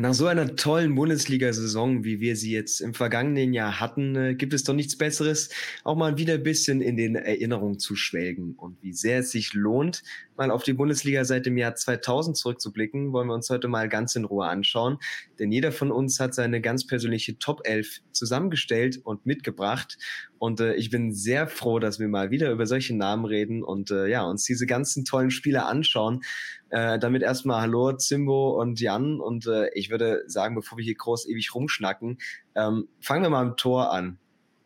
Nach so einer tollen Bundesliga-Saison, wie wir sie jetzt im vergangenen Jahr hatten, äh, gibt es doch nichts Besseres, auch mal wieder ein bisschen in den Erinnerungen zu schwelgen. Und wie sehr es sich lohnt, mal auf die Bundesliga seit dem Jahr 2000 zurückzublicken, wollen wir uns heute mal ganz in Ruhe anschauen. Denn jeder von uns hat seine ganz persönliche Top 11 zusammengestellt und mitgebracht. Und äh, ich bin sehr froh, dass wir mal wieder über solche Namen reden und äh, ja, uns diese ganzen tollen Spiele anschauen. Äh, damit erstmal Hallo Zimbo und Jan. Und äh, ich würde sagen, bevor wir hier groß ewig rumschnacken, ähm, fangen wir mal im Tor an.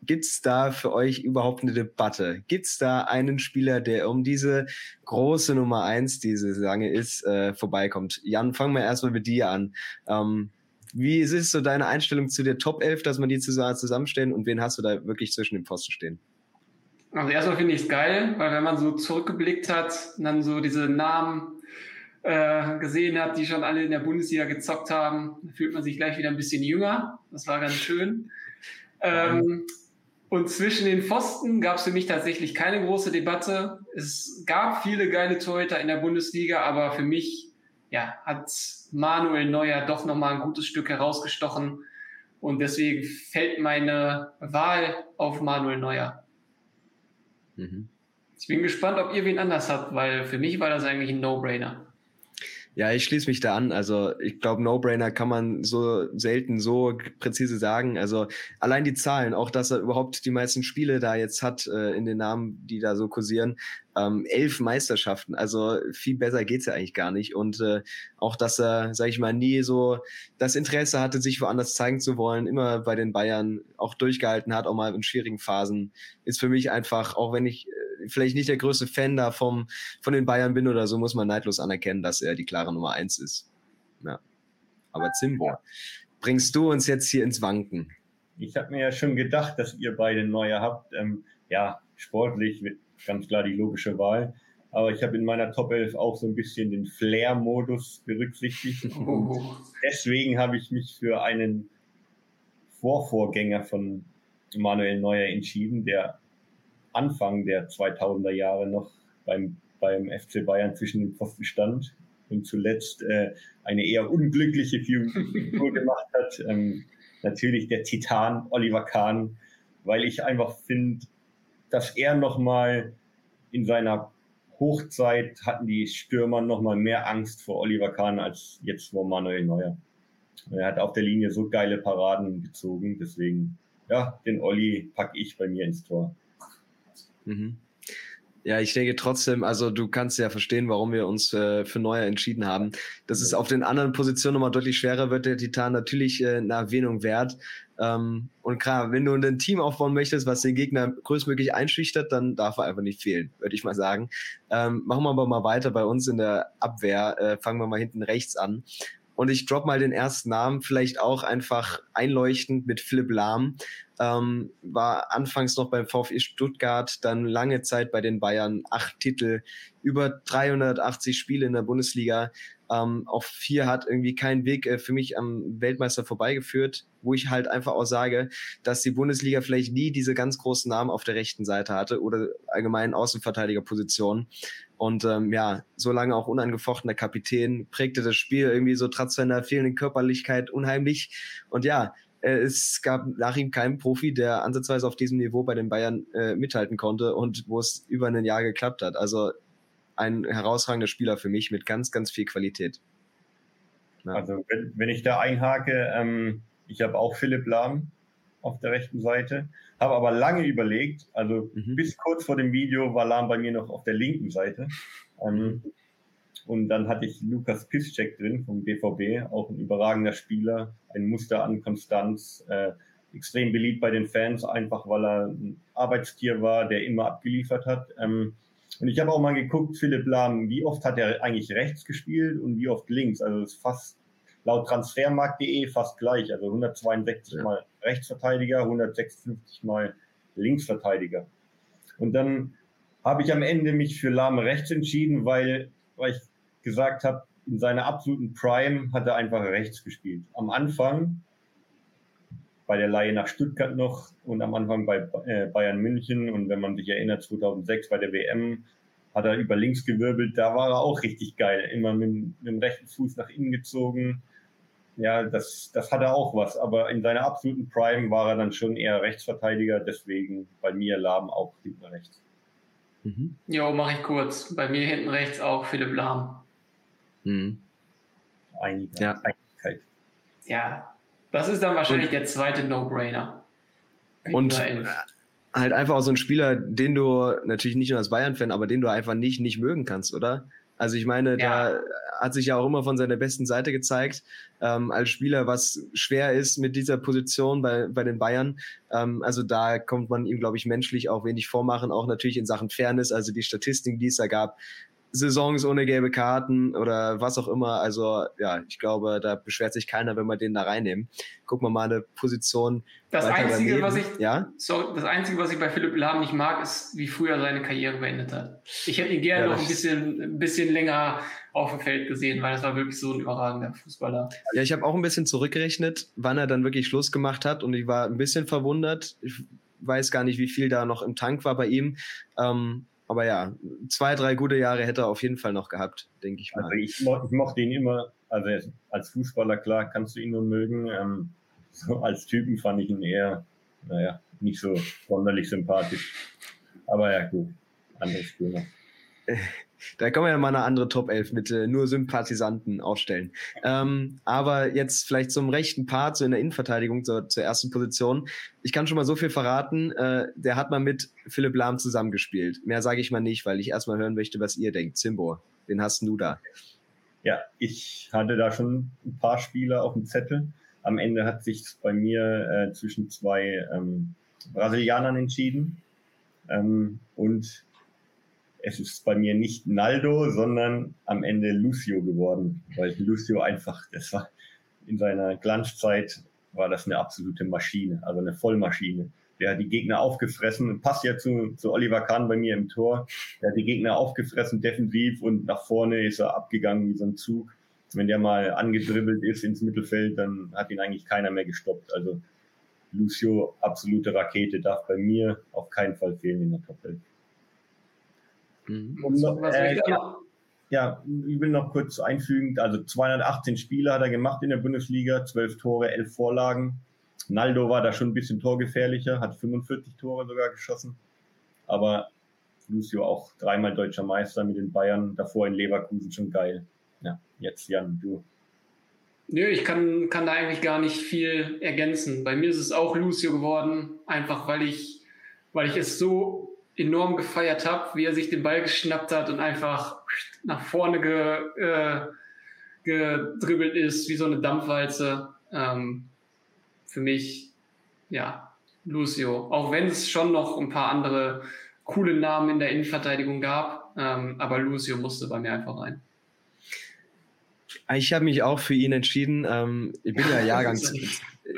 Gibt's da für euch überhaupt eine Debatte? Gibt's da einen Spieler, der um diese große Nummer eins, diese lange ist, äh, vorbeikommt? Jan, fangen wir erstmal mit dir an. Ähm, wie ist so deine Einstellung zu der Top 11, dass man die zusammenstellen und wen hast du da wirklich zwischen den Pfosten stehen? Also erstmal finde ich es geil, weil wenn man so zurückgeblickt hat dann so diese Namen äh, gesehen hat, die schon alle in der Bundesliga gezockt haben, fühlt man sich gleich wieder ein bisschen jünger. Das war ganz schön. Ähm, und zwischen den Pfosten gab es für mich tatsächlich keine große Debatte. Es gab viele geile Torhüter in der Bundesliga, aber für mich ja, hat Manuel Neuer doch nochmal ein gutes Stück herausgestochen. Und deswegen fällt meine Wahl auf Manuel Neuer. Mhm. Ich bin gespannt, ob ihr wen anders habt, weil für mich war das eigentlich ein No-Brainer. Ja, ich schließe mich da an. Also ich glaube, No-Brainer kann man so selten so präzise sagen. Also allein die Zahlen, auch dass er überhaupt die meisten Spiele da jetzt hat äh, in den Namen, die da so kursieren, ähm, elf Meisterschaften. Also viel besser geht's ja eigentlich gar nicht. Und äh, auch, dass er, sage ich mal, nie so das Interesse hatte, sich woanders zeigen zu wollen, immer bei den Bayern auch durchgehalten hat, auch mal in schwierigen Phasen, ist für mich einfach, auch wenn ich äh, vielleicht nicht der größte Fan da vom, von den Bayern bin oder so, muss man neidlos anerkennen, dass er die klare Nummer eins ist. Ja. Aber Zimbo, ja. bringst du uns jetzt hier ins Wanken? Ich habe mir ja schon gedacht, dass ihr beide neue habt. Ähm, ja, sportlich wird ganz klar die logische Wahl. Aber ich habe in meiner Top 11 auch so ein bisschen den Flair-Modus berücksichtigt. Oh. Deswegen habe ich mich für einen Vorvorgänger von Manuel Neuer entschieden, der Anfang der 2000er Jahre noch beim, beim FC Bayern zwischen den Pfosten stand und zuletzt äh, eine eher unglückliche Figur gemacht hat. Ähm, natürlich der Titan Oliver Kahn, weil ich einfach finde, dass er nochmal in seiner Hochzeit hatten die Stürmer nochmal mehr Angst vor Oliver Kahn als jetzt vor Manuel Neuer. Er hat auf der Linie so geile Paraden gezogen, deswegen, ja, den Olli packe ich bei mir ins Tor. Mhm. Ja, ich denke trotzdem, also du kannst ja verstehen, warum wir uns äh, für Neuer entschieden haben. Dass es auf den anderen Positionen nochmal deutlich schwerer wird, der Titan natürlich äh, eine Erwähnung wert. Ähm, und klar, wenn du ein Team aufbauen möchtest, was den Gegner größtmöglich einschüchtert, dann darf er einfach nicht fehlen, würde ich mal sagen. Ähm, machen wir aber mal weiter bei uns in der Abwehr. Äh, fangen wir mal hinten rechts an. Und ich drop mal den ersten Namen, vielleicht auch einfach einleuchtend mit Philipp Lahm. Ähm, war anfangs noch beim VfI Stuttgart, dann lange Zeit bei den Bayern, acht Titel, über 380 Spiele in der Bundesliga. Ähm, auf vier hat irgendwie kein Weg äh, für mich am Weltmeister vorbeigeführt, wo ich halt einfach auch sage, dass die Bundesliga vielleicht nie diese ganz großen Namen auf der rechten Seite hatte oder allgemein Außenverteidigerpositionen. Und ähm, ja, so lange auch unangefochtener Kapitän, prägte das Spiel irgendwie so trotz seiner fehlenden Körperlichkeit unheimlich. Und ja, äh, es gab nach ihm keinen Profi, der ansatzweise auf diesem Niveau bei den Bayern äh, mithalten konnte und wo es über ein Jahr geklappt hat. Also ein herausragender Spieler für mich mit ganz, ganz viel Qualität. Ja. Also wenn, wenn ich da einhake, ähm, ich habe auch Philipp Lahm auf der rechten Seite, habe aber lange überlegt, also mhm. bis kurz vor dem Video war Lahm bei mir noch auf der linken Seite. Ähm, und dann hatte ich Lukas Piszczek drin vom BVB, auch ein überragender Spieler, ein Muster an Konstanz, äh, extrem beliebt bei den Fans, einfach weil er ein Arbeitstier war, der immer abgeliefert hat. Ähm, und ich habe auch mal geguckt, Philipp Lahm, wie oft hat er eigentlich rechts gespielt und wie oft links? Also das ist fast laut transfermarkt.de fast gleich. Also 162 ja. mal Rechtsverteidiger, 156 mal Linksverteidiger. Und dann habe ich am Ende mich für Lahm rechts entschieden, weil, weil ich gesagt habe, in seiner absoluten Prime hat er einfach rechts gespielt. Am Anfang bei der Leihe nach Stuttgart noch und am Anfang bei äh, Bayern München und wenn man sich erinnert 2006 bei der WM hat er über links gewirbelt, da war er auch richtig geil, immer mit, mit dem rechten Fuß nach innen gezogen, ja, das, das hatte auch was. Aber in seiner absoluten Prime war er dann schon eher Rechtsverteidiger. Deswegen bei mir Lahm auch hinten rechts. Mhm. Jo, mache ich kurz. Bei mir hinten rechts auch Philipp Lahm. Mhm. Einigkeit. Ja. Einigkeit. Ja, das ist dann wahrscheinlich Und, der zweite No-Brainer. Und halt einfach auch so ein Spieler, den du natürlich nicht nur als Bayern-Fan, aber den du einfach nicht, nicht mögen kannst, oder? Also ich meine, ja. da hat sich ja auch immer von seiner besten Seite gezeigt, ähm, als Spieler, was schwer ist mit dieser Position bei, bei den Bayern. Ähm, also da kommt man ihm, glaube ich, menschlich auch wenig vormachen, auch natürlich in Sachen Fairness, also die Statistiken, die es da gab, Saisons ohne gelbe Karten oder was auch immer. Also ja, ich glaube, da beschwert sich keiner, wenn wir den da reinnehmen. Gucken wir mal eine Position. Das Einzige, was ich, ja? so, das Einzige, was ich bei Philipp Lahm nicht mag, ist, wie früher seine Karriere beendet hat. Ich hätte ihn gerne ja, noch ein bisschen, ein bisschen länger auf dem Feld gesehen, weil das war wirklich so ein überragender Fußballer. Ja, ich habe auch ein bisschen zurückgerechnet, wann er dann wirklich Schluss gemacht hat und ich war ein bisschen verwundert. Ich weiß gar nicht, wie viel da noch im Tank war bei ihm. Ähm, aber ja, zwei, drei gute Jahre hätte er auf jeden Fall noch gehabt, denke ich mal. Also ich, mo ich mochte ihn immer, also als Fußballer, klar, kannst du ihn nur mögen. Ähm, so als Typen fand ich ihn eher, naja, nicht so sonderlich sympathisch. Aber ja, gut, anderes Thema. Da kann man ja mal eine andere Top 11 mit äh, nur Sympathisanten aufstellen. Ähm, aber jetzt vielleicht zum rechten Part, so in der Innenverteidigung zur, zur ersten Position. Ich kann schon mal so viel verraten, äh, der hat mal mit Philipp Lahm zusammengespielt. Mehr sage ich mal nicht, weil ich erstmal hören möchte, was ihr denkt. Zimbo, wen hast du da? Ja, ich hatte da schon ein paar Spieler auf dem Zettel. Am Ende hat sich bei mir äh, zwischen zwei ähm, Brasilianern entschieden. Ähm, und es ist bei mir nicht Naldo, sondern am Ende Lucio geworden, weil Lucio einfach, das war in seiner Glanzzeit war das eine absolute Maschine, also eine Vollmaschine. Der hat die Gegner aufgefressen, passt ja zu, zu Oliver Kahn bei mir im Tor. Der hat die Gegner aufgefressen defensiv und nach vorne ist er abgegangen wie so ein Zug. Wenn der mal angedribbelt ist ins Mittelfeld, dann hat ihn eigentlich keiner mehr gestoppt. Also Lucio, absolute Rakete, darf bei mir auf keinen Fall fehlen in der Top 11. Mhm. Um noch, äh, ja, ja, ich will noch kurz einfügen, also 218 Spiele hat er gemacht in der Bundesliga, 12 Tore, 11 Vorlagen. Naldo war da schon ein bisschen torgefährlicher, hat 45 Tore sogar geschossen. Aber Lucio auch dreimal deutscher Meister mit den Bayern, davor in Leverkusen schon geil. Ja, jetzt Jan, du. Nö, ich kann, kann da eigentlich gar nicht viel ergänzen. Bei mir ist es auch Lucio geworden, einfach weil ich, weil ich es so enorm gefeiert habe, wie er sich den Ball geschnappt hat und einfach nach vorne ge, äh, gedribbelt ist, wie so eine Dampfwalze. Ähm, für mich, ja, Lucio. Auch wenn es schon noch ein paar andere coole Namen in der Innenverteidigung gab, ähm, aber Lucio musste bei mir einfach rein. Ich habe mich auch für ihn entschieden. Ähm, ich bin ja Jahrgang.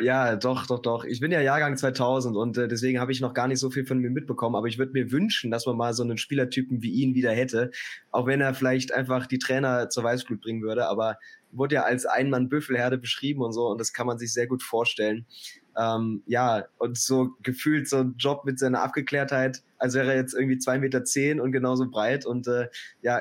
Ja, doch, doch, doch. Ich bin ja Jahrgang 2000 und äh, deswegen habe ich noch gar nicht so viel von mir mitbekommen. Aber ich würde mir wünschen, dass man mal so einen Spielertypen wie ihn wieder hätte. Auch wenn er vielleicht einfach die Trainer zur Weißblut bringen würde. Aber wurde ja als Einmann-Büffelherde beschrieben und so. Und das kann man sich sehr gut vorstellen. Ähm, ja, und so gefühlt so ein Job mit seiner Abgeklärtheit, als wäre er jetzt irgendwie zwei Meter zehn und genauso breit und äh, ja,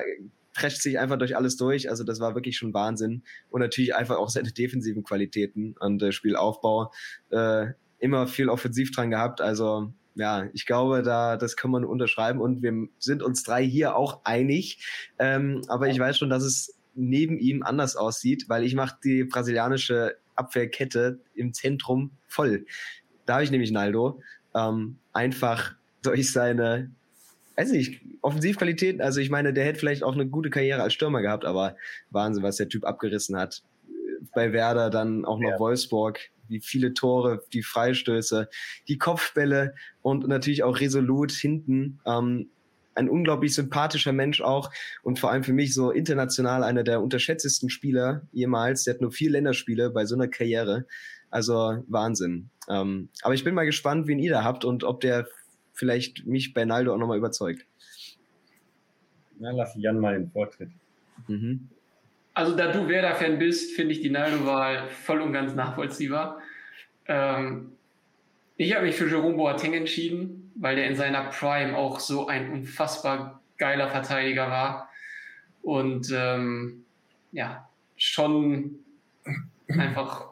prescht sich einfach durch alles durch. Also das war wirklich schon Wahnsinn. Und natürlich einfach auch seine defensiven Qualitäten und äh, Spielaufbau. Äh, immer viel offensiv dran gehabt. Also ja, ich glaube, da das kann man unterschreiben und wir sind uns drei hier auch einig. Ähm, aber ich weiß schon, dass es neben ihm anders aussieht, weil ich mache die brasilianische Abwehrkette im Zentrum voll. Da habe ich nämlich Naldo. Ähm, einfach durch seine weiß nicht, Offensivqualitäten, also ich meine, der hätte vielleicht auch eine gute Karriere als Stürmer gehabt, aber Wahnsinn, was der Typ abgerissen hat. Bei Werder dann auch noch ja. Wolfsburg, wie viele Tore, die Freistöße, die Kopfbälle und natürlich auch resolut hinten. Ähm, ein unglaublich sympathischer Mensch auch und vor allem für mich so international einer der unterschätztesten Spieler jemals. Der hat nur vier Länderspiele bei so einer Karriere. Also Wahnsinn. Ähm, aber ich bin mal gespannt, wen ihr da habt und ob der vielleicht mich bei Naldo auch nochmal überzeugt. Na, lass Jan mal den Vortritt. Mhm. Also da du Werder-Fan bist, finde ich die Naldo-Wahl voll und ganz nachvollziehbar. Ähm, ich habe mich für Jerome Boateng entschieden, weil der in seiner Prime auch so ein unfassbar geiler Verteidiger war. Und ähm, ja, schon einfach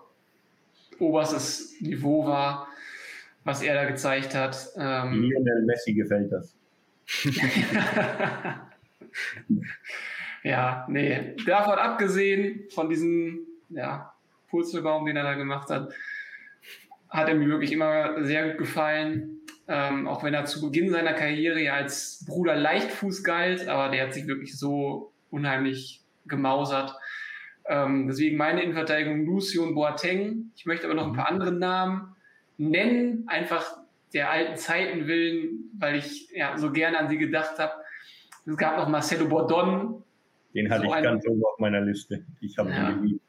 oberstes Niveau war, was er da gezeigt hat. Ähm, Lionel Messi gefällt das. ja, nee. Davon abgesehen, von diesem ja, Purzelbaum, den er da gemacht hat, hat er mir wirklich immer sehr gut gefallen. Ähm, auch wenn er zu Beginn seiner Karriere ja als Bruder Leichtfuß galt, aber der hat sich wirklich so unheimlich gemausert. Ähm, deswegen meine Innenverteidigung Lucio und Boateng. Ich möchte aber noch ein paar andere Namen nennen, einfach der alten Zeiten willen, weil ich ja so gerne an sie gedacht habe. Es gab noch Marcelo Bordon. Den hatte so ich ein, ganz oben auf meiner Liste. Ich habe ja, ihn geliebt.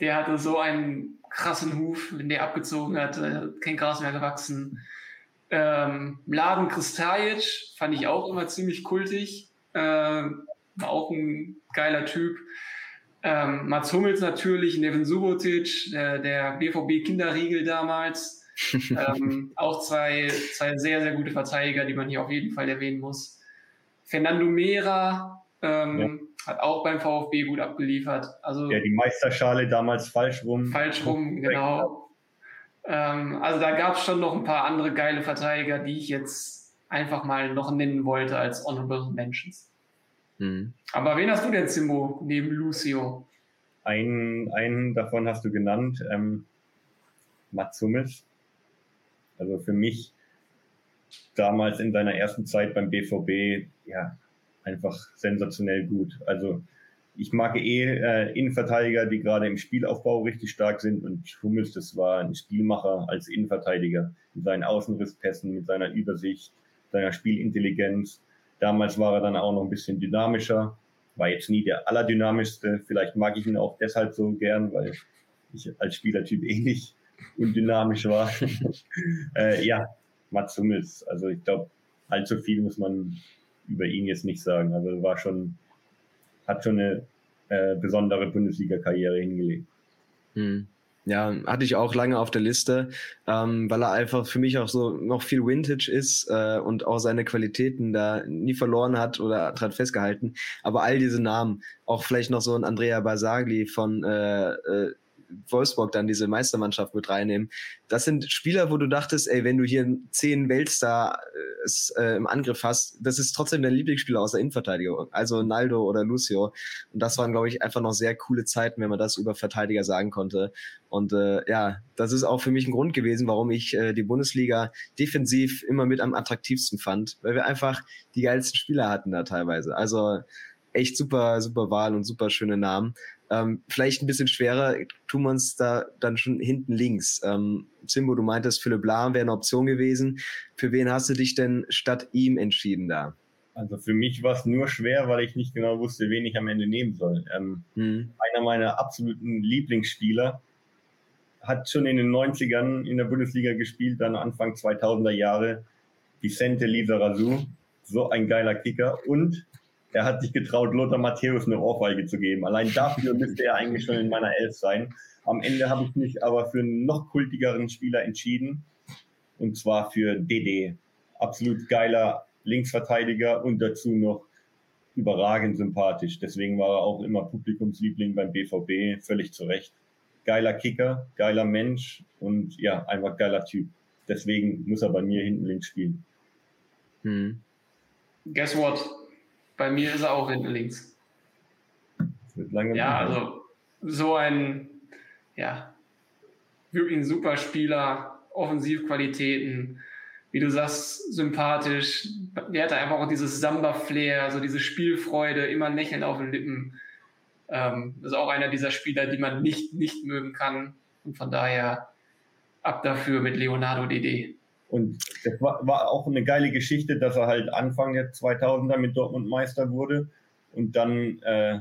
Der hatte so einen krassen Huf, wenn der abgezogen hat, äh, kein Gras mehr gewachsen. Ähm, Mladen Kristajic fand ich auch immer ziemlich kultig. Äh, war auch ein geiler Typ. Ähm, Mats Hummels natürlich, Neven Subotic, der, der BVB-Kinderriegel damals. ähm, auch zwei, zwei sehr, sehr gute Verteidiger, die man hier auf jeden Fall erwähnen muss. Fernando Mera ähm, ja. hat auch beim VfB gut abgeliefert. Also, ja, die Meisterschale damals falsch rum. Falsch rum, genau. Ähm, also da gab es schon noch ein paar andere geile Verteidiger, die ich jetzt einfach mal noch nennen wollte als Honorable Mentions. Mhm. Aber wen hast du denn, Simbo, neben Lucio? Einen, einen davon hast du genannt, ähm, Mats Hummels. Also für mich damals in seiner ersten Zeit beim BVB, ja, einfach sensationell gut. Also ich mag eh äh, Innenverteidiger, die gerade im Spielaufbau richtig stark sind und Hummels, das war ein Spielmacher als Innenverteidiger mit seinen Außenrisspässen, mit seiner Übersicht, seiner Spielintelligenz. Damals war er dann auch noch ein bisschen dynamischer, war jetzt nie der allerdynamischste. Vielleicht mag ich ihn auch deshalb so gern, weil ich als Spielertyp ähnlich eh undynamisch war. äh, ja, Mats Hummels. Also ich glaube, allzu viel muss man über ihn jetzt nicht sagen. Also war schon, hat schon eine äh, besondere Bundesliga-Karriere hingelegt. Hm. Ja, hatte ich auch lange auf der Liste, ähm, weil er einfach für mich auch so noch viel Vintage ist äh, und auch seine Qualitäten da nie verloren hat oder dran festgehalten. Aber all diese Namen, auch vielleicht noch so ein Andrea Basagli von äh, äh, Wolfsburg dann diese Meistermannschaft mit reinnehmen. Das sind Spieler, wo du dachtest, ey, wenn du hier zehn Weltstar äh, äh, im Angriff hast, das ist trotzdem dein Lieblingsspieler aus der Innenverteidigung. Also Naldo oder Lucio. Und das waren, glaube ich, einfach noch sehr coole Zeiten, wenn man das über Verteidiger sagen konnte. Und äh, ja, das ist auch für mich ein Grund gewesen, warum ich äh, die Bundesliga defensiv immer mit am attraktivsten fand, weil wir einfach die geilsten Spieler hatten da teilweise. Also echt super, super Wahl und super schöne Namen. Ähm, vielleicht ein bisschen schwerer, tun wir uns da dann schon hinten links. Ähm, Zimbo, du meintest, Philipp Lahm wäre eine Option gewesen. Für wen hast du dich denn statt ihm entschieden da? Also für mich war es nur schwer, weil ich nicht genau wusste, wen ich am Ende nehmen soll. Ähm, hm. Einer meiner absoluten Lieblingsspieler hat schon in den 90ern in der Bundesliga gespielt, dann Anfang 2000er Jahre. Vicente Lizarazu, so ein geiler Kicker. Und er hat sich getraut, Lothar Matthäus eine Ohrfeige zu geben. Allein dafür müsste er eigentlich schon in meiner Elf sein. Am Ende habe ich mich aber für einen noch kultigeren Spieler entschieden. Und zwar für DD. Absolut geiler Linksverteidiger und dazu noch überragend sympathisch. Deswegen war er auch immer Publikumsliebling beim BVB, völlig zu Recht. Geiler Kicker, geiler Mensch und ja, einfach geiler Typ. Deswegen muss er bei mir hinten links spielen. Hm. Guess what? Bei mir ist er auch hinten links. Ja, also so ein, ja, wirklich ein super Spieler, Offensivqualitäten, wie du sagst, sympathisch. Der hatte einfach auch dieses Samba-Flair, so diese Spielfreude, immer lächelnd auf den Lippen. Ähm, ist auch einer dieser Spieler, die man nicht, nicht mögen kann. Und von daher ab dafür mit Leonardo DD. Und das war, war, auch eine geile Geschichte, dass er halt Anfang der 2000er mit Dortmund Meister wurde und dann äh,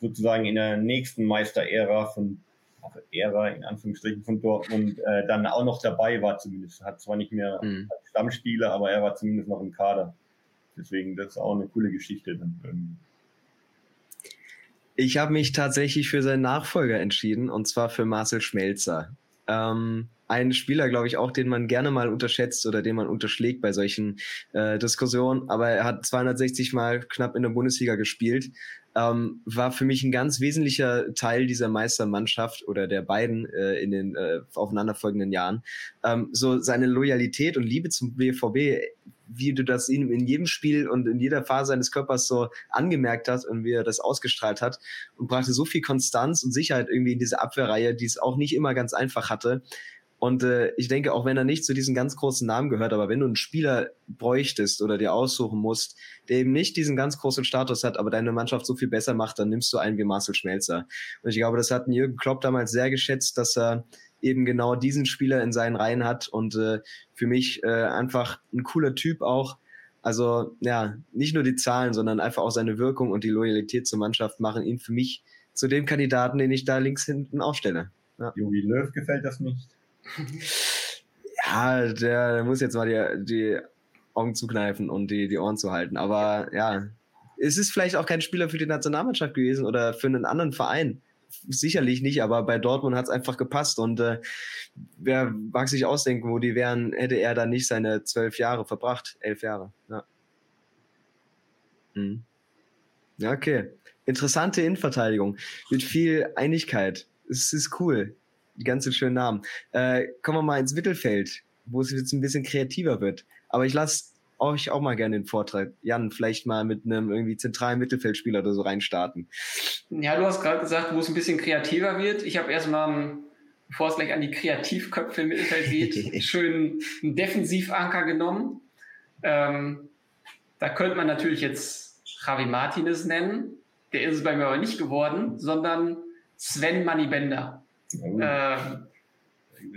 sozusagen in der nächsten Meisterära von also Ära in Anführungsstrichen von Dortmund äh, dann auch noch dabei war zumindest. Hat zwar nicht mehr mhm. Stammspieler, aber er war zumindest noch im Kader. Deswegen, das ist auch eine coole Geschichte dann Ich habe mich tatsächlich für seinen Nachfolger entschieden und zwar für Marcel Schmelzer. Ähm, ein Spieler, glaube ich, auch, den man gerne mal unterschätzt oder den man unterschlägt bei solchen äh, Diskussionen. Aber er hat 260 Mal knapp in der Bundesliga gespielt, ähm, war für mich ein ganz wesentlicher Teil dieser Meistermannschaft oder der beiden äh, in den äh, aufeinanderfolgenden Jahren. Ähm, so seine Loyalität und Liebe zum BVB, wie du das ihm in jedem Spiel und in jeder Phase seines Körpers so angemerkt hast und wie er das ausgestrahlt hat und brachte so viel Konstanz und Sicherheit irgendwie in diese Abwehrreihe, die es auch nicht immer ganz einfach hatte. Und äh, ich denke, auch wenn er nicht zu diesen ganz großen Namen gehört, aber wenn du einen Spieler bräuchtest oder dir aussuchen musst, der eben nicht diesen ganz großen Status hat, aber deine Mannschaft so viel besser macht, dann nimmst du einen wie Marcel Schmelzer. Und ich glaube, das hat Jürgen Klopp damals sehr geschätzt, dass er eben genau diesen Spieler in seinen Reihen hat und äh, für mich äh, einfach ein cooler Typ auch. Also ja, nicht nur die Zahlen, sondern einfach auch seine Wirkung und die Loyalität zur Mannschaft machen ihn für mich zu dem Kandidaten, den ich da links hinten aufstelle. Ja. Jogi Löw gefällt das nicht. Ja, der muss jetzt mal die, die Augen zukneifen und die, die Ohren zu halten. Aber ja, es ist vielleicht auch kein Spieler für die Nationalmannschaft gewesen oder für einen anderen Verein. Sicherlich nicht, aber bei Dortmund hat es einfach gepasst. Und äh, wer mag sich ausdenken, wo die wären, hätte er da nicht seine zwölf Jahre verbracht, elf Jahre. Ja. Hm. Ja, okay. Interessante Innenverteidigung mit viel Einigkeit. Es ist cool die ganzen schönen Namen. Äh, kommen wir mal ins Mittelfeld, wo es jetzt ein bisschen kreativer wird. Aber ich lasse euch auch mal gerne den Vortrag. Jan, vielleicht mal mit einem irgendwie zentralen Mittelfeldspieler oder so reinstarten. Ja, du hast gerade gesagt, wo es ein bisschen kreativer wird. Ich habe erstmal, bevor es gleich an die Kreativköpfe im Mittelfeld geht, schön einen Defensivanker genommen. Ähm, da könnte man natürlich jetzt Javi Martinez nennen. Der ist es bei mir aber nicht geworden, sondern Sven Manibender. Äh,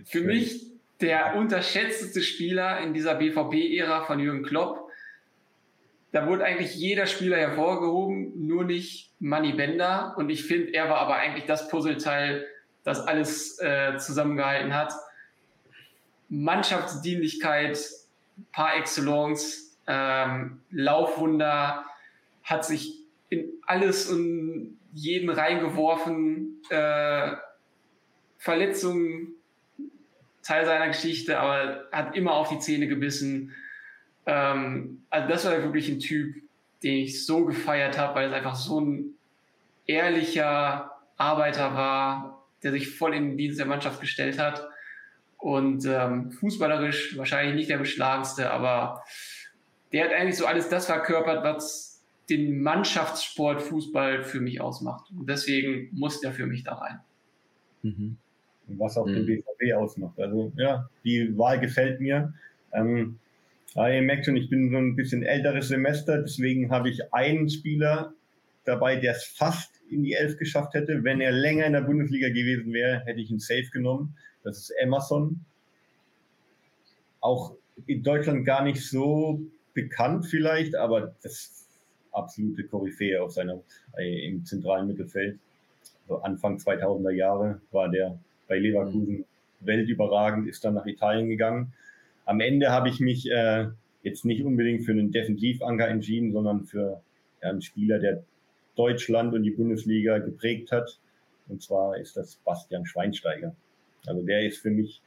für mich der unterschätzteste Spieler in dieser BVB-Ära von Jürgen Klopp. Da wurde eigentlich jeder Spieler hervorgehoben, nur nicht Manny Bender. Und ich finde, er war aber eigentlich das Puzzleteil, das alles äh, zusammengehalten hat. Mannschaftsdienlichkeit par excellence, ähm, Laufwunder, hat sich in alles und jeden reingeworfen. Äh, Verletzungen Teil seiner Geschichte, aber hat immer auf die Zähne gebissen. Ähm, also das war wirklich ein Typ, den ich so gefeiert habe, weil es einfach so ein ehrlicher Arbeiter war, der sich voll in den Dienst der Mannschaft gestellt hat. Und ähm, fußballerisch wahrscheinlich nicht der beschlagenste, aber der hat eigentlich so alles das verkörpert, was den Mannschaftssport Fußball für mich ausmacht. Und deswegen muss der für mich da rein. Mhm was auch mhm. den BVB ausmacht. Also ja, die Wahl gefällt mir. Ähm, ihr merkt schon, ich bin so ein bisschen älteres Semester, deswegen habe ich einen Spieler dabei, der es fast in die Elf geschafft hätte. Wenn er länger in der Bundesliga gewesen wäre, hätte ich ihn safe genommen. Das ist Emerson. Auch in Deutschland gar nicht so bekannt vielleicht, aber das absolute Koryphäe auf seiner, äh, im zentralen Mittelfeld. Also Anfang 2000er Jahre war der bei Leverkusen mhm. weltüberragend, ist dann nach Italien gegangen. Am Ende habe ich mich äh, jetzt nicht unbedingt für einen Defensivanker entschieden, sondern für einen Spieler, der Deutschland und die Bundesliga geprägt hat. Und zwar ist das Bastian Schweinsteiger. Also der ist für mich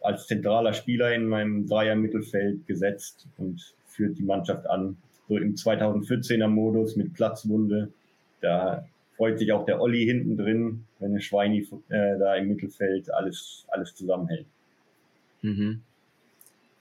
als zentraler Spieler in meinem Dreier-Mittelfeld gesetzt und führt die Mannschaft an. So im 2014er Modus mit Platzwunde. Da freut sich auch der Olli hinten drin, wenn der Schweini äh, da im Mittelfeld alles, alles zusammenhält. Mhm.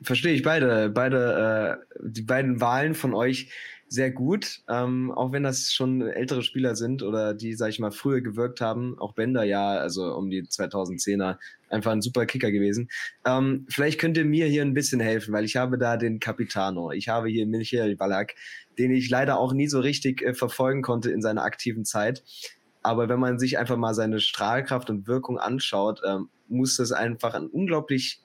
Verstehe ich beide, beide, äh, die beiden Wahlen von euch sehr gut, ähm, auch wenn das schon ältere Spieler sind oder die, sag ich mal, früher gewirkt haben. Auch Bender ja, also um die 2010er, einfach ein super Kicker gewesen. Ähm, vielleicht könnt ihr mir hier ein bisschen helfen, weil ich habe da den Capitano. Ich habe hier Michael Ballack, den ich leider auch nie so richtig äh, verfolgen konnte in seiner aktiven Zeit. Aber wenn man sich einfach mal seine Strahlkraft und Wirkung anschaut, ähm, muss das einfach ein unglaublich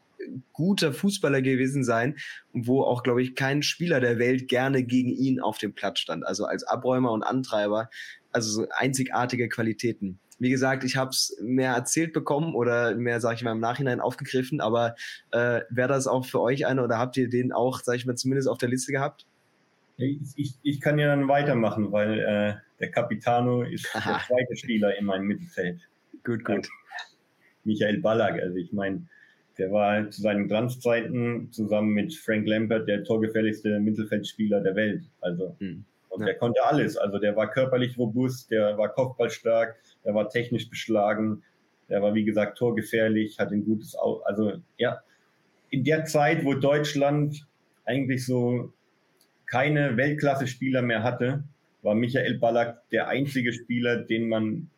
guter Fußballer gewesen sein, wo auch, glaube ich, kein Spieler der Welt gerne gegen ihn auf dem Platz stand. Also als Abräumer und Antreiber, also so einzigartige Qualitäten. Wie gesagt, ich habe es mehr erzählt bekommen oder mehr, sage ich mal, im Nachhinein aufgegriffen, aber äh, wäre das auch für euch einer oder habt ihr den auch, sage ich mal, zumindest auf der Liste gehabt? Ich, ich, ich kann ja dann weitermachen, weil äh, der Capitano ist der zweite Spieler in meinem Mittelfeld. Gut, gut. Michael Ballack, also ich meine, der war zu seinen Glanzzeiten zusammen mit Frank Lampert der torgefährlichste Mittelfeldspieler der Welt. Also, mhm. und ja. der konnte alles. Also, der war körperlich robust, der war kopfballstark, der war technisch beschlagen, der war, wie gesagt, torgefährlich, hat ein gutes, Au also, ja, in der Zeit, wo Deutschland eigentlich so keine Weltklasse-Spieler mehr hatte, war Michael Ballack der einzige Spieler, den man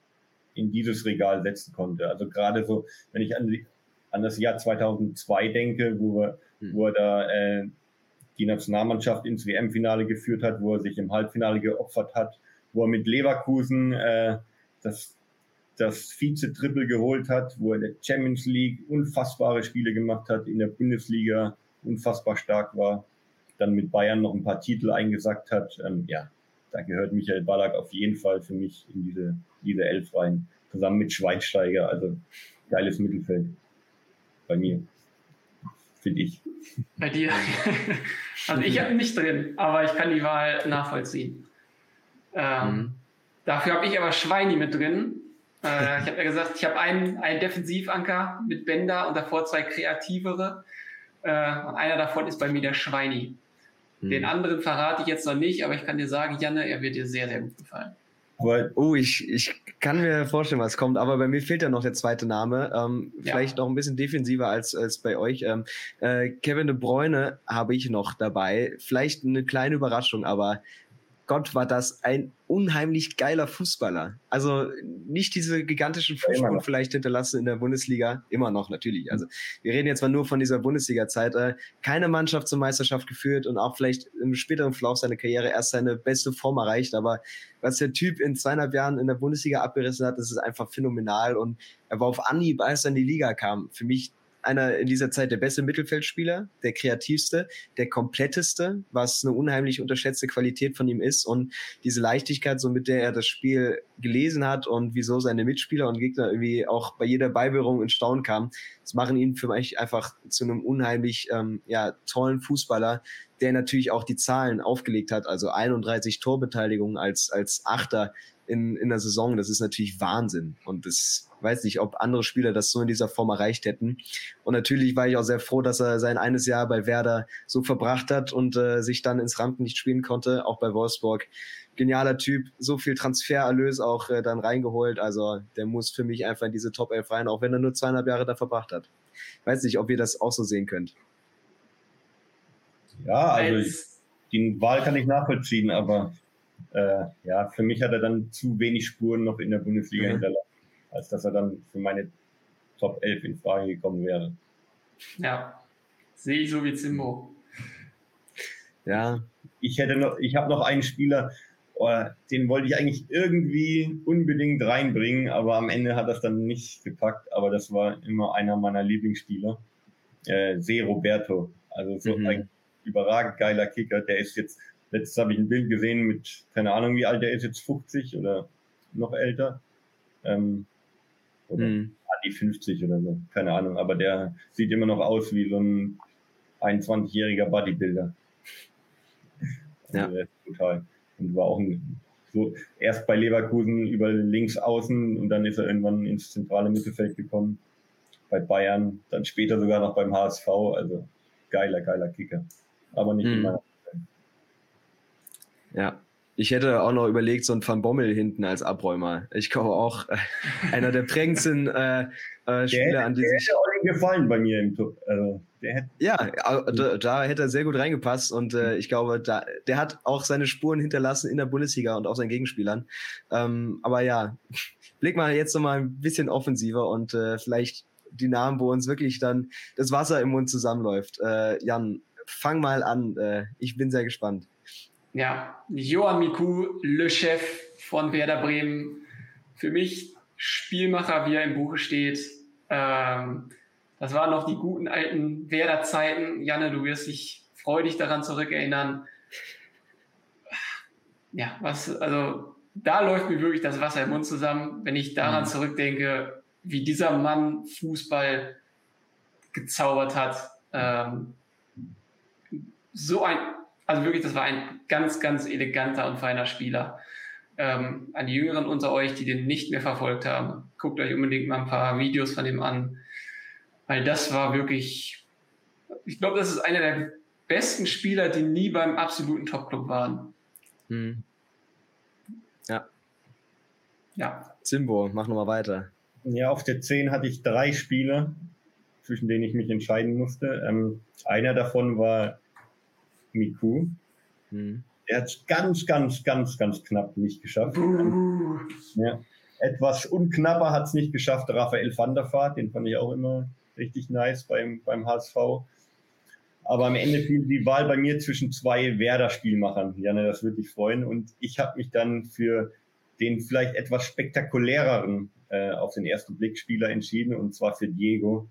in dieses Regal setzen konnte. Also gerade so, wenn ich an, an das Jahr 2002 denke, wo, er, hm. wo er da äh, die Nationalmannschaft ins WM-Finale geführt hat, wo er sich im Halbfinale geopfert hat, wo er mit Leverkusen äh, das, das Vize-Triple geholt hat, wo er in der Champions League unfassbare Spiele gemacht hat, in der Bundesliga unfassbar stark war, dann mit Bayern noch ein paar Titel eingesackt hat. Ähm, ja, da gehört Michael Ballack auf jeden Fall für mich in diese, diese Elf rein, zusammen mit Schweinsteiger, also geiles Mittelfeld bei mir, finde ich. Bei dir? also ich habe ihn nicht drin, aber ich kann die Wahl nachvollziehen. Ähm, mhm. Dafür habe ich aber Schweini mit drin. Äh, ich habe ja gesagt, ich habe einen, einen Defensivanker mit Bender und davor zwei kreativere. Äh, und einer davon ist bei mir der Schweini. Den hm. anderen verrate ich jetzt noch nicht, aber ich kann dir sagen, Janne, er wird dir sehr, sehr gut gefallen. Aber, oh, ich, ich kann mir vorstellen, was kommt, aber bei mir fehlt ja noch der zweite Name. Ähm, ja. Vielleicht noch ein bisschen defensiver als, als bei euch. Ähm, äh, Kevin de Bruyne habe ich noch dabei. Vielleicht eine kleine Überraschung, aber Gott, war das ein unheimlich geiler Fußballer. Also nicht diese gigantischen Vorsprung vielleicht hinterlassen in der Bundesliga, immer noch natürlich. Also wir reden jetzt mal nur von dieser Bundesliga-Zeit. Äh, keine Mannschaft zur Meisterschaft geführt und auch vielleicht im späteren Verlauf seiner Karriere erst seine beste Form erreicht. Aber was der Typ in zweieinhalb Jahren in der Bundesliga abgerissen hat, das ist einfach phänomenal. Und er war auf Anhieb, als er in die Liga kam, für mich einer in dieser Zeit der beste Mittelfeldspieler, der kreativste, der kompletteste, was eine unheimlich unterschätzte Qualität von ihm ist und diese Leichtigkeit, so mit der er das Spiel gelesen hat und wieso seine Mitspieler und Gegner irgendwie auch bei jeder Beiberung in Staunen kamen, das machen ihn für mich einfach zu einem unheimlich ähm, ja, tollen Fußballer, der natürlich auch die Zahlen aufgelegt hat, also 31 Torbeteiligungen als, als Achter in, in der Saison, das ist natürlich Wahnsinn. Und das weiß nicht, ob andere Spieler das so in dieser Form erreicht hätten. Und natürlich war ich auch sehr froh, dass er sein eines Jahr bei Werder so verbracht hat und äh, sich dann ins Rampen spielen konnte, auch bei Wolfsburg. Genialer Typ, so viel Transfererlös auch äh, dann reingeholt. Also der muss für mich einfach in diese Top 11 rein, auch wenn er nur zweieinhalb Jahre da verbracht hat. Weiß nicht, ob ihr das auch so sehen könnt. Ja, also ich, die Wahl kann ich nachvollziehen, aber äh, ja, für mich hat er dann zu wenig Spuren noch in der Bundesliga mhm. hinterlassen, als dass er dann für meine Top 11 in Frage gekommen wäre. Ja, sehe ich so wie Zimbo. Ja. Ich hätte noch, ich habe noch einen Spieler, oh, den wollte ich eigentlich irgendwie unbedingt reinbringen, aber am Ende hat das dann nicht gepackt. Aber das war immer einer meiner Lieblingsspieler. Äh, Se Roberto. Also so mhm. ein überragend geiler Kicker. Der ist jetzt Letztes habe ich ein Bild gesehen mit, keine Ahnung, wie alt der ist jetzt, 50 oder noch älter. Ähm, oder hm. die 50 oder so, keine Ahnung. Aber der sieht immer noch aus wie so ein 21-jähriger Bodybuilder. Ja. Also total. Und war auch ein, so erst bei Leverkusen über links außen und dann ist er irgendwann ins zentrale Mittelfeld gekommen. Bei Bayern, dann später sogar noch beim HSV. Also geiler, geiler Kicker. Aber nicht hm. in meiner ja. Ich hätte auch noch überlegt, so ein Van Bommel hinten als Abräumer. Ich glaube auch äh, einer der prägendsten äh, äh, Spieler, an die der sich. Der hätte auch nicht gefallen bei mir im Tor. Also, ja, da, da, hätte er sehr gut reingepasst und äh, ich glaube, da, der hat auch seine Spuren hinterlassen in der Bundesliga und auch seinen Gegenspielern. Ähm, aber ja, blick mal jetzt noch mal ein bisschen offensiver und äh, vielleicht die Namen, wo uns wirklich dann das Wasser im Mund zusammenläuft. Äh, Jan, fang mal an. Äh, ich bin sehr gespannt. Ja, Johan Miku, Le Chef von Werder Bremen. Für mich Spielmacher, wie er im Buche steht. Ähm, das waren noch die guten alten Werder-Zeiten. Janne, du wirst dich freudig daran zurückerinnern. Ja, was, also da läuft mir wirklich das Wasser im Mund zusammen, wenn ich daran mhm. zurückdenke, wie dieser Mann Fußball gezaubert hat. Ähm, so ein also wirklich, das war ein ganz, ganz eleganter und feiner Spieler. Ähm, an die Jüngeren unter euch, die den nicht mehr verfolgt haben, guckt euch unbedingt mal ein paar Videos von ihm an. Weil das war wirklich, ich glaube, das ist einer der besten Spieler, die nie beim absoluten Topclub waren. Hm. Ja. Ja. Zimbo, mach nochmal weiter. Ja, auf der 10 hatte ich drei Spiele, zwischen denen ich mich entscheiden musste. Ähm, einer davon war Miku. Hm. Er hat es ganz, ganz, ganz, ganz knapp nicht geschafft. Ja. Etwas unknapper hat es nicht geschafft. Raphael van der Vaart, den fand ich auch immer richtig nice beim, beim HSV. Aber am Ende fiel die Wahl bei mir zwischen zwei Werder-Spielmachern. Janne, das würde dich freuen. Und ich habe mich dann für den vielleicht etwas spektakuläreren äh, auf den ersten Blick Spieler entschieden, und zwar für Diego.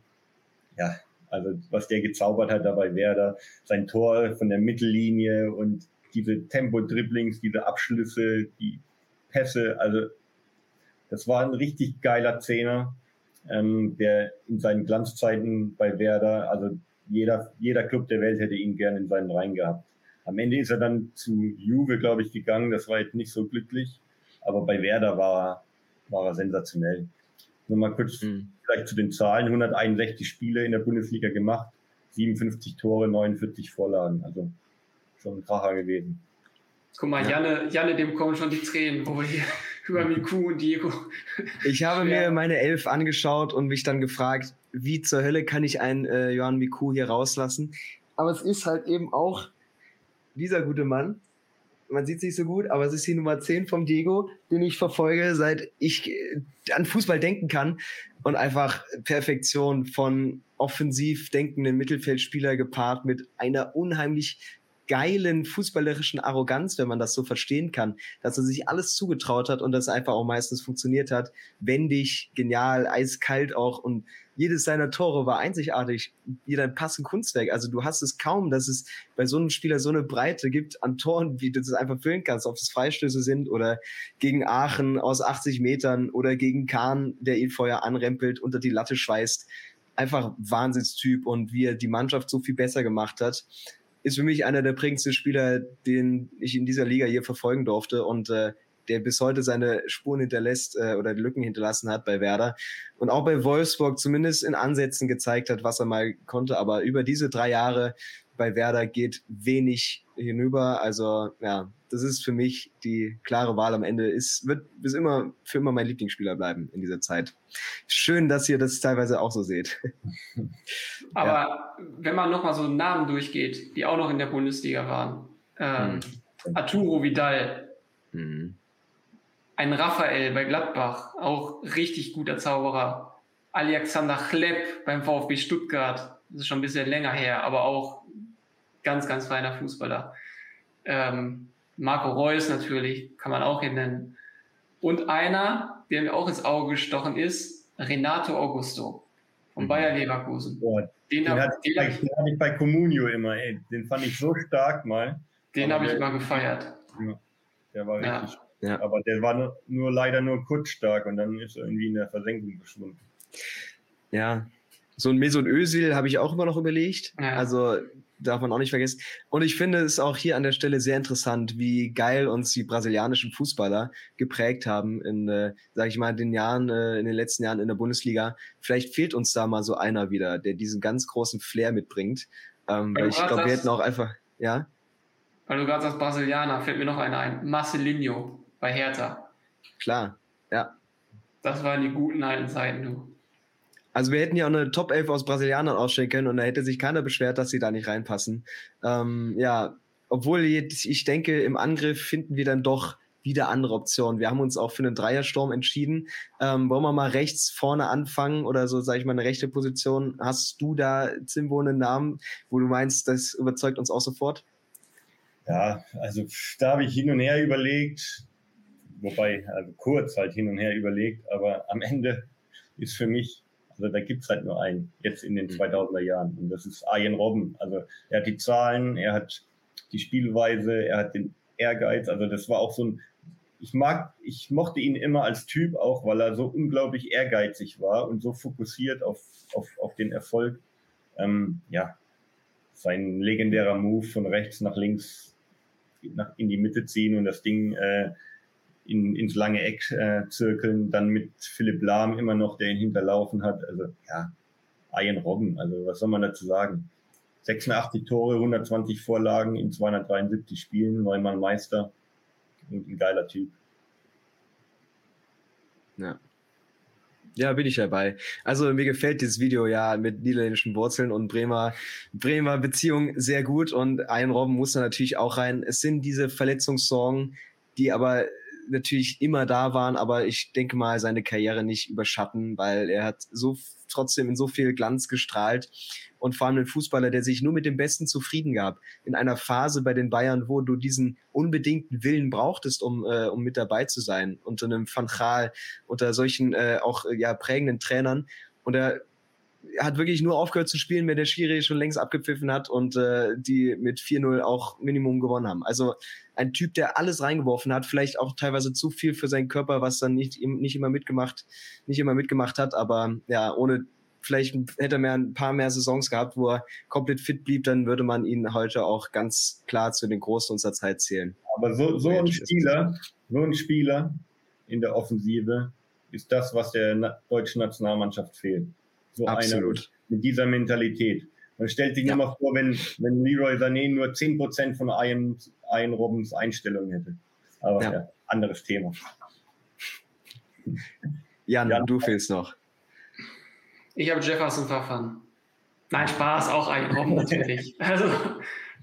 Ja, also was der gezaubert hat dabei Werder, sein Tor von der Mittellinie und diese Tempo-Dribblings, diese Abschlüsse, die Pässe, also das war ein richtig geiler Zehner, ähm, der in seinen Glanzzeiten bei Werder, also jeder, jeder Club der Welt hätte ihn gerne in seinen Reihen gehabt. Am Ende ist er dann zu Juve, glaube ich, gegangen. Das war jetzt nicht so glücklich. Aber bei Werder war er, war er sensationell. Nur mal kurz mhm. vielleicht zu den Zahlen. 161 Spiele in der Bundesliga gemacht, 57 Tore, 49 Vorlagen. Also schon ein Kracher gewesen. Guck mal, Janne, Janne, dem kommen schon die Tränen, wo wir hier über Miku und Diego. Ich habe mir meine Elf angeschaut und mich dann gefragt, wie zur Hölle kann ich einen äh, Johann Miku hier rauslassen? Aber es ist halt eben auch dieser gute Mann. Man sieht es nicht so gut, aber es ist die Nummer 10 vom Diego, den ich verfolge, seit ich äh, an Fußball denken kann. Und einfach Perfektion von offensiv denkenden Mittelfeldspieler gepaart mit einer unheimlich geilen fußballerischen Arroganz, wenn man das so verstehen kann, dass er sich alles zugetraut hat und das einfach auch meistens funktioniert hat. Wendig, genial, eiskalt auch und jedes seiner Tore war einzigartig. Jeder Pass ein Kunstwerk. Also du hast es kaum, dass es bei so einem Spieler so eine Breite gibt an Toren, wie du das einfach füllen kannst, ob es Freistöße sind oder gegen Aachen aus 80 Metern oder gegen Kahn, der ihn vorher anrempelt, unter die Latte schweißt. Einfach Wahnsinnstyp und wie er die Mannschaft so viel besser gemacht hat ist für mich einer der prägendsten Spieler, den ich in dieser Liga hier verfolgen durfte und äh, der bis heute seine Spuren hinterlässt äh, oder Lücken hinterlassen hat bei Werder und auch bei Wolfsburg zumindest in Ansätzen gezeigt hat, was er mal konnte. Aber über diese drei Jahre bei Werder geht wenig hinüber. Also ja, das ist für mich die klare Wahl am Ende. Ist, wird bis immer für immer mein Lieblingsspieler bleiben in dieser Zeit. Schön, dass ihr das teilweise auch so seht. Aber ja. wenn man nochmal so Namen durchgeht, die auch noch in der Bundesliga waren. Ähm, hm. Arturo Vidal. Hm. Ein Raphael bei Gladbach, auch richtig guter Zauberer. Alexander Chlepp beim VfB Stuttgart, das ist schon ein bisschen länger her, aber auch ganz, ganz feiner Fußballer. Ähm, Marco Reus natürlich, kann man auch hier nennen. Und einer, der mir auch ins Auge gestochen ist, Renato Augusto von mhm. Bayer Leverkusen. Boah, den, den, den, bei, den hatte ich bei Comunio immer, ey. Den fand ich so stark mal. Den habe ich immer gefeiert. Ja, der war richtig. Ja. Aber der war nur, nur, leider nur kurz stark und dann ist er irgendwie in der Versenkung verschwunden. Ja, so ein Mesut Özil habe ich auch immer noch überlegt. Ja. Also darf man auch nicht vergessen. Und ich finde es auch hier an der Stelle sehr interessant, wie geil uns die brasilianischen Fußballer geprägt haben in, äh, sag ich mal, den Jahren, äh, in den letzten Jahren in der Bundesliga. Vielleicht fehlt uns da mal so einer wieder, der diesen ganz großen Flair mitbringt. Ähm, weil, weil ich glaube, wir hätten auch einfach, ja. Weil du gerade sagst Brasilianer, fällt mir noch einer ein. Marcelinho bei Hertha. Klar, ja. Das waren die guten alten Zeiten, du. Also wir hätten ja auch eine Top 11 aus Brasilianern ausstellen können und da hätte sich keiner beschwert, dass sie da nicht reinpassen. Ähm, ja, obwohl ich denke, im Angriff finden wir dann doch wieder andere Optionen. Wir haben uns auch für einen Dreiersturm entschieden. Ähm, wollen wir mal rechts vorne anfangen oder so, sage ich mal, eine rechte Position? Hast du da Zimbo einen Namen, wo du meinst, das überzeugt uns auch sofort? Ja, also da habe ich hin und her überlegt, wobei, also kurz halt hin und her überlegt, aber am Ende ist für mich also da gibt's halt nur einen, jetzt in den 2000er mhm. Jahren. Und das ist Arjen Robben. Also er hat die Zahlen, er hat die Spielweise, er hat den Ehrgeiz. Also das war auch so ein, ich mag, ich mochte ihn immer als Typ auch, weil er so unglaublich ehrgeizig war und so fokussiert auf, auf, auf den Erfolg. Ähm, ja, sein legendärer Move von rechts nach links nach, in die Mitte ziehen und das Ding äh, in, ins lange Eck äh, zirkeln, dann mit Philipp Lahm immer noch, der ihn hinterlaufen hat. Also ja, Ian Robben. Also was soll man dazu sagen? 86 Tore, 120 Vorlagen in 273 Spielen, neunmal Meister und ein geiler Typ. Ja. Ja, bin ich dabei. Also mir gefällt dieses Video ja mit niederländischen Wurzeln und Bremer, Bremer Beziehung sehr gut und ein Robben muss da natürlich auch rein. Es sind diese Verletzungssorgen, die aber natürlich immer da waren, aber ich denke mal, seine Karriere nicht überschatten, weil er hat so trotzdem in so viel Glanz gestrahlt und vor allem ein Fußballer, der sich nur mit dem Besten zufrieden gab. In einer Phase bei den Bayern, wo du diesen unbedingten Willen brauchtest, um, äh, um mit dabei zu sein, unter einem Van Gaal, unter solchen äh, auch ja, prägenden Trainern. Und er hat wirklich nur aufgehört zu spielen, wenn der Schiri schon längst abgepfiffen hat und äh, die mit 4-0 auch Minimum gewonnen haben. Also ein Typ, der alles reingeworfen hat, vielleicht auch teilweise zu viel für seinen Körper, was dann nicht, nicht immer mitgemacht, nicht immer mitgemacht hat, aber ja, ohne vielleicht hätte er mehr ein paar mehr Saisons gehabt, wo er komplett fit blieb, dann würde man ihn heute auch ganz klar zu den Großen unserer Zeit zählen. Aber so, so ein Spieler, so ein Spieler in der Offensive ist das, was der deutschen Nationalmannschaft fehlt. So Absolut. Einer mit dieser Mentalität. Man stellt sich ja. immer vor, wenn, wenn Leroy Sané nur 10% von Ian, Ian Robbins Einstellung hätte. Aber ja. ja anderes Thema. Jan, Jan, du fehlst noch. Ich habe Jefferson Verfahren. Nein, Spaß, auch Ian Robben natürlich. Also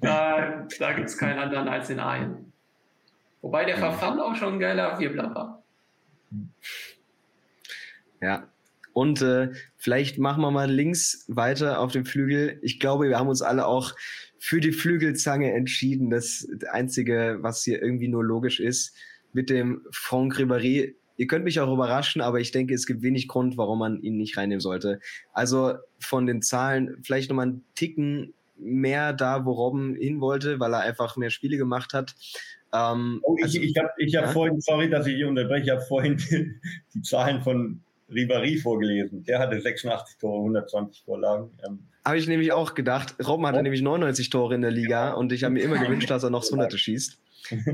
da, da gibt es keinen anderen als den Ian. Wobei der Verfahren auch schon ein geiler Wirbler war. Ja, und äh, vielleicht machen wir mal links weiter auf dem Flügel. Ich glaube, wir haben uns alle auch für die Flügelzange entschieden. Das Einzige, was hier irgendwie nur logisch ist, mit dem Franck Ribéry. Ihr könnt mich auch überraschen, aber ich denke, es gibt wenig Grund, warum man ihn nicht reinnehmen sollte. Also von den Zahlen vielleicht nochmal einen Ticken mehr da, wo Robben hin wollte, weil er einfach mehr Spiele gemacht hat. Ähm, oh, ich also, ich habe ich hab ja? vorhin, sorry, dass ich unterbreche, ich habe vorhin die, die Zahlen von Ribéry vorgelesen. Der hatte 86 Tore, 120 Vorlagen. Ähm, habe ich nämlich auch gedacht. Robben hatte oh. nämlich 99 Tore in der Liga und ich habe mir immer gewünscht, dass er noch Hunderte schießt.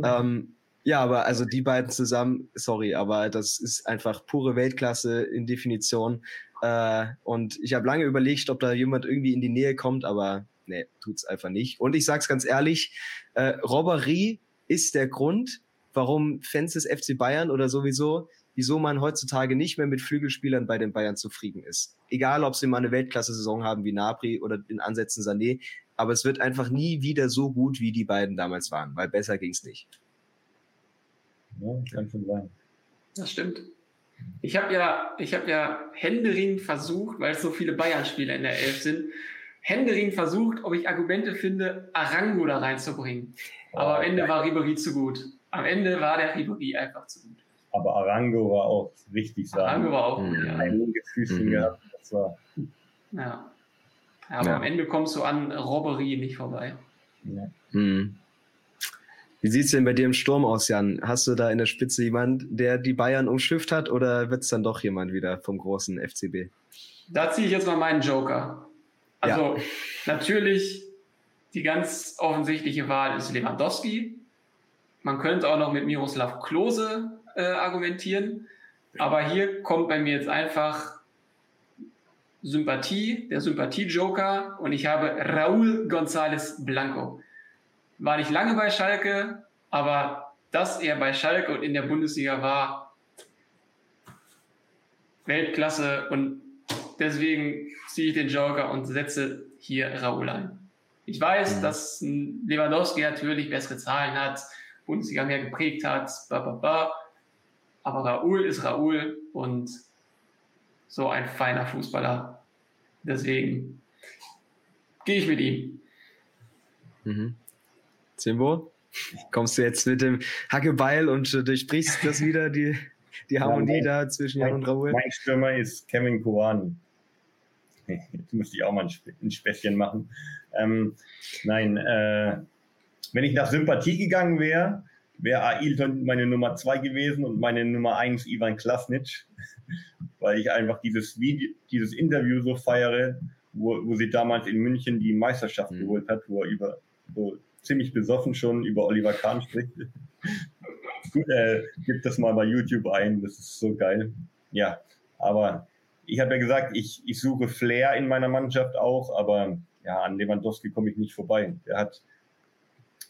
ähm, ja, aber also die beiden zusammen, sorry, aber das ist einfach pure Weltklasse in Definition. Äh, und ich habe lange überlegt, ob da jemand irgendwie in die Nähe kommt, aber nee, tut's einfach nicht. Und ich sag's ganz ehrlich, äh, Robbery ist der Grund, warum Fans des FC Bayern oder sowieso wieso man heutzutage nicht mehr mit Flügelspielern bei den Bayern zufrieden ist. Egal, ob sie mal eine Weltklasse-Saison haben wie Napri oder in Ansätzen Sané, aber es wird einfach nie wieder so gut, wie die beiden damals waren, weil besser ging es nicht. Ja, kann schon sein. Das stimmt. Ich habe ja, ich habe ja händeringend versucht, weil es so viele Bayern-Spieler in der Elf sind, händeringend versucht, ob ich Argumente finde, Arango da reinzubringen. Aber am Ende war Ribery zu gut. Am Ende war der Ribery einfach zu gut. Aber Arango war auch richtig sagen. Arango war auch ja. Ein Füßchen mhm. gehabt, das war. Ja. ja aber ja. am Ende kommst du an Robberie nicht vorbei. Ja. Mhm. Wie sieht es denn bei dir im Sturm aus, Jan? Hast du da in der Spitze jemand, der die Bayern umschifft hat oder wird es dann doch jemand wieder vom großen FCB? Da ziehe ich jetzt mal meinen Joker. Also ja. natürlich die ganz offensichtliche Wahl ist Lewandowski. Man könnte auch noch mit Miroslav Klose äh, argumentieren. Aber hier kommt bei mir jetzt einfach Sympathie, der Sympathie-Joker und ich habe Raúl González Blanco. War nicht lange bei Schalke, aber dass er bei Schalke und in der Bundesliga war, Weltklasse und deswegen ziehe ich den Joker und setze hier Raúl ein. Ich weiß, mhm. dass Lewandowski natürlich bessere Zahlen hat, Bundesliga mehr geprägt hat, bla bla bla. Aber Raoul ist Raoul und so ein feiner Fußballer. Deswegen gehe ich mit ihm. Mhm. Simbo, kommst du jetzt mit dem Hackebeil und äh, durchbrichst das wieder, die, die Harmonie ja, mein, da zwischen Jan und Raoul? Mein Stürmer ist Kevin Kouani. Jetzt müsste ich auch mal ein, Späßchen machen. Ähm, nein, äh, wenn ich nach Sympathie gegangen wäre, wäre Ailton meine Nummer zwei gewesen und meine Nummer eins Ivan Klasnic, weil ich einfach dieses Video, dieses Interview so feiere, wo, wo sie damals in München die Meisterschaft mhm. geholt hat, wo er über so ziemlich besoffen schon über Oliver Kahn spricht. Gut, äh, gib das mal bei YouTube ein, das ist so geil. Ja, aber ich habe ja gesagt, ich, ich suche Flair in meiner Mannschaft auch, aber ja, an Lewandowski komme ich nicht vorbei. Der hat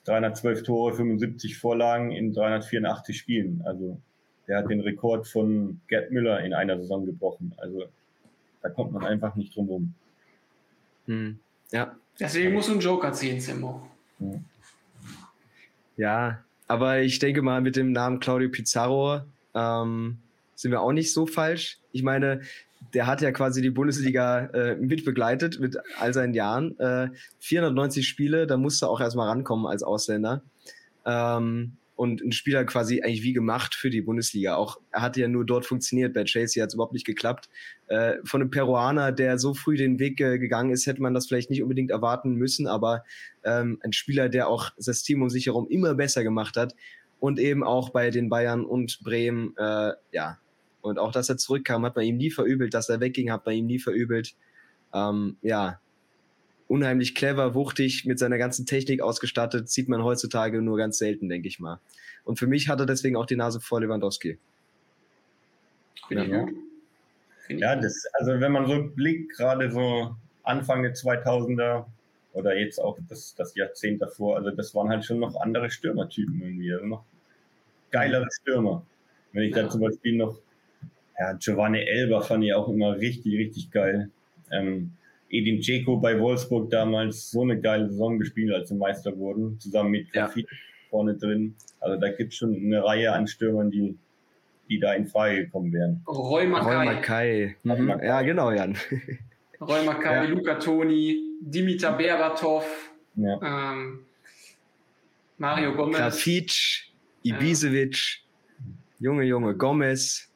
312 Tore, 75 Vorlagen in 384 Spielen. Also der hat den Rekord von Gerd Müller in einer Saison gebrochen. Also da kommt man einfach nicht drum rum. Hm. Ja. Deswegen muss ein Joker ziehen, Simmo. Ja. ja, aber ich denke mal, mit dem Namen Claudio Pizarro ähm, sind wir auch nicht so falsch. Ich meine, der hat ja quasi die Bundesliga äh, mitbegleitet mit all seinen Jahren. Äh, 490 Spiele, da musste auch erstmal rankommen als Ausländer. Ähm, und ein Spieler quasi eigentlich wie gemacht für die Bundesliga. Auch er hatte ja nur dort funktioniert. Bei Chelsea hat es überhaupt nicht geklappt. Äh, von einem Peruaner, der so früh den Weg äh, gegangen ist, hätte man das vielleicht nicht unbedingt erwarten müssen. Aber ähm, ein Spieler, der auch das Team um sich herum immer besser gemacht hat und eben auch bei den Bayern und Bremen, äh, ja. Und auch, dass er zurückkam, hat man ihm nie verübelt. Dass er wegging, hat man ihm nie verübelt. Ähm, ja, unheimlich clever, wuchtig, mit seiner ganzen Technik ausgestattet, sieht man heutzutage nur ganz selten, denke ich mal. Und für mich hat er deswegen auch die Nase vor Lewandowski. Ja, ja. ja das, also wenn man so blickt, gerade so Anfang der 2000er oder jetzt auch das, das Jahrzehnt davor, also das waren halt schon noch andere Stürmertypen irgendwie, also noch geilere Stürmer. Wenn ich ja. da zum Beispiel noch, ja, Giovanni Elber fand ich auch immer richtig, richtig geil. Ähm, Edin Dzeko bei Wolfsburg damals so eine geile Saison gespielt, als sie Meister wurden, zusammen mit Grafit ja. vorne drin. Also da gibt es schon eine Reihe an Stürmern, die, die da in Frage gekommen wären. Roy Mackay. Roy Mackay. Mhm. Ja, genau, Jan. Roy Mackay, ja. Luca Toni, Dimitar Berbatov, ja. ähm, Mario Gomez. Grafic, Ibisevic, ja. Junge, Junge, Gomez.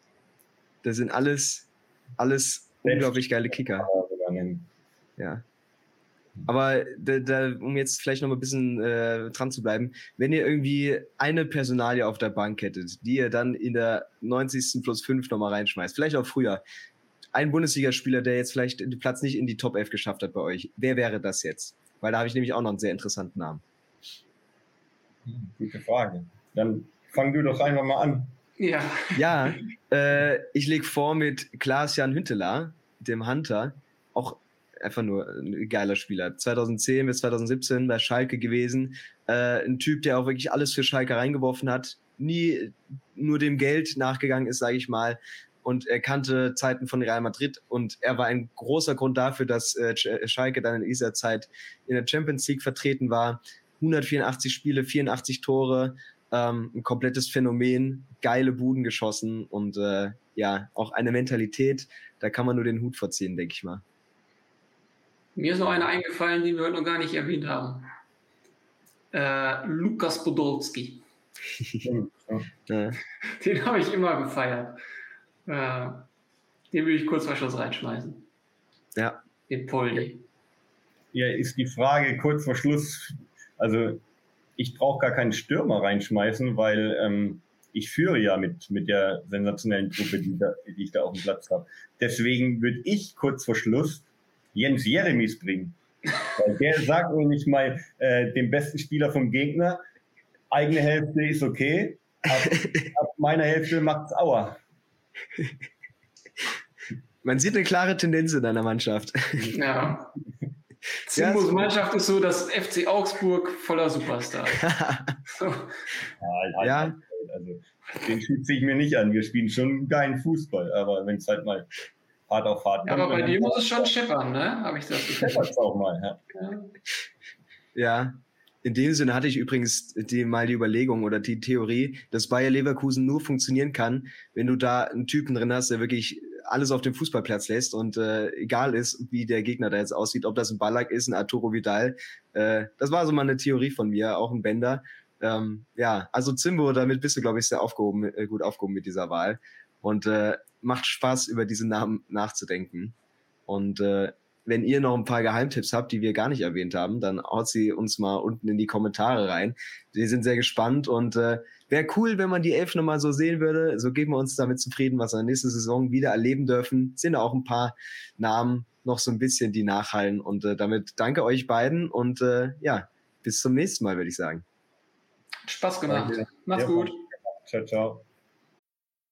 Das sind alles, alles unglaublich geile Kicker. Ja. Aber da, da, um jetzt vielleicht noch mal ein bisschen äh, dran zu bleiben, wenn ihr irgendwie eine Personalie auf der Bank hättet, die ihr dann in der 90. plus 5 nochmal reinschmeißt, vielleicht auch früher, ein Bundesligaspieler, der jetzt vielleicht den Platz nicht in die Top 11 geschafft hat bei euch, wer wäre das jetzt? Weil da habe ich nämlich auch noch einen sehr interessanten Namen. Hm, gute Frage. Dann fang du doch einfach mal an. Ja. Ja, äh, ich lege vor mit Klaas-Jan Hünteler, dem Hunter. Auch einfach nur ein geiler Spieler. 2010 bis 2017 bei Schalke gewesen. Äh, ein Typ, der auch wirklich alles für Schalke reingeworfen hat, nie nur dem Geld nachgegangen ist, sage ich mal. Und er kannte Zeiten von Real Madrid und er war ein großer Grund dafür, dass äh, Schalke dann in dieser Zeit in der Champions League vertreten war. 184 Spiele, 84 Tore, ähm, ein komplettes Phänomen, geile Buden geschossen und äh, ja, auch eine Mentalität, da kann man nur den Hut vorziehen, denke ich mal. Mir ist noch einer eingefallen, den wir heute noch gar nicht erwähnt haben. Äh, Lukas Podolski. Den habe ich immer gefeiert. Äh, den will ich kurz vor Schluss reinschmeißen. Ja. Den Poldi. Ja, ist die Frage kurz vor Schluss. Also, ich brauche gar keinen Stürmer reinschmeißen, weil ähm, ich führe ja mit, mit der sensationellen Truppe, die, da, die ich da auf dem Platz habe. Deswegen würde ich kurz vor Schluss Jens Jeremies bringen. Weil der sagt nämlich mal äh, dem besten Spieler vom Gegner, eigene Hälfte ist okay, ab, ab meiner Hälfte macht's Aua. Man sieht eine klare Tendenz in deiner Mannschaft. Ja. Zimbos Mannschaft ist so das FC Augsburg voller Superstars. so. ja, halt, ja. Also, den schütze ich mir nicht an. Wir spielen schon geilen Fußball, aber wenn es halt mal hart auf hart. Ja, aber bei dir muss es schon scheppern, ne? Habe ich das Gefühl. auch mal, ja. ja. In dem Sinne hatte ich übrigens die, mal die Überlegung oder die Theorie, dass Bayer Leverkusen nur funktionieren kann, wenn du da einen Typen drin hast, der wirklich alles auf dem Fußballplatz lässt und äh, egal ist, wie der Gegner da jetzt aussieht, ob das ein Ballack ist, ein Arturo Vidal. Äh, das war so mal eine Theorie von mir, auch ein Bender. Ähm, ja, also Zimbo, damit bist du, glaube ich, sehr aufgehoben, äh, gut aufgehoben mit dieser Wahl. Und äh, macht Spaß, über diese Namen nachzudenken. Und äh, wenn ihr noch ein paar Geheimtipps habt, die wir gar nicht erwähnt haben, dann haut sie uns mal unten in die Kommentare rein. Wir sind sehr gespannt und äh, wäre cool, wenn man die Elf nochmal so sehen würde. So geben wir uns damit zufrieden, was wir nächste Saison wieder erleben dürfen. Sind auch ein paar Namen noch so ein bisschen, die nachhallen. Und äh, damit danke euch beiden und äh, ja, bis zum nächsten Mal, würde ich sagen. Spaß gemacht. Macht's ja. gut. Ciao, ciao.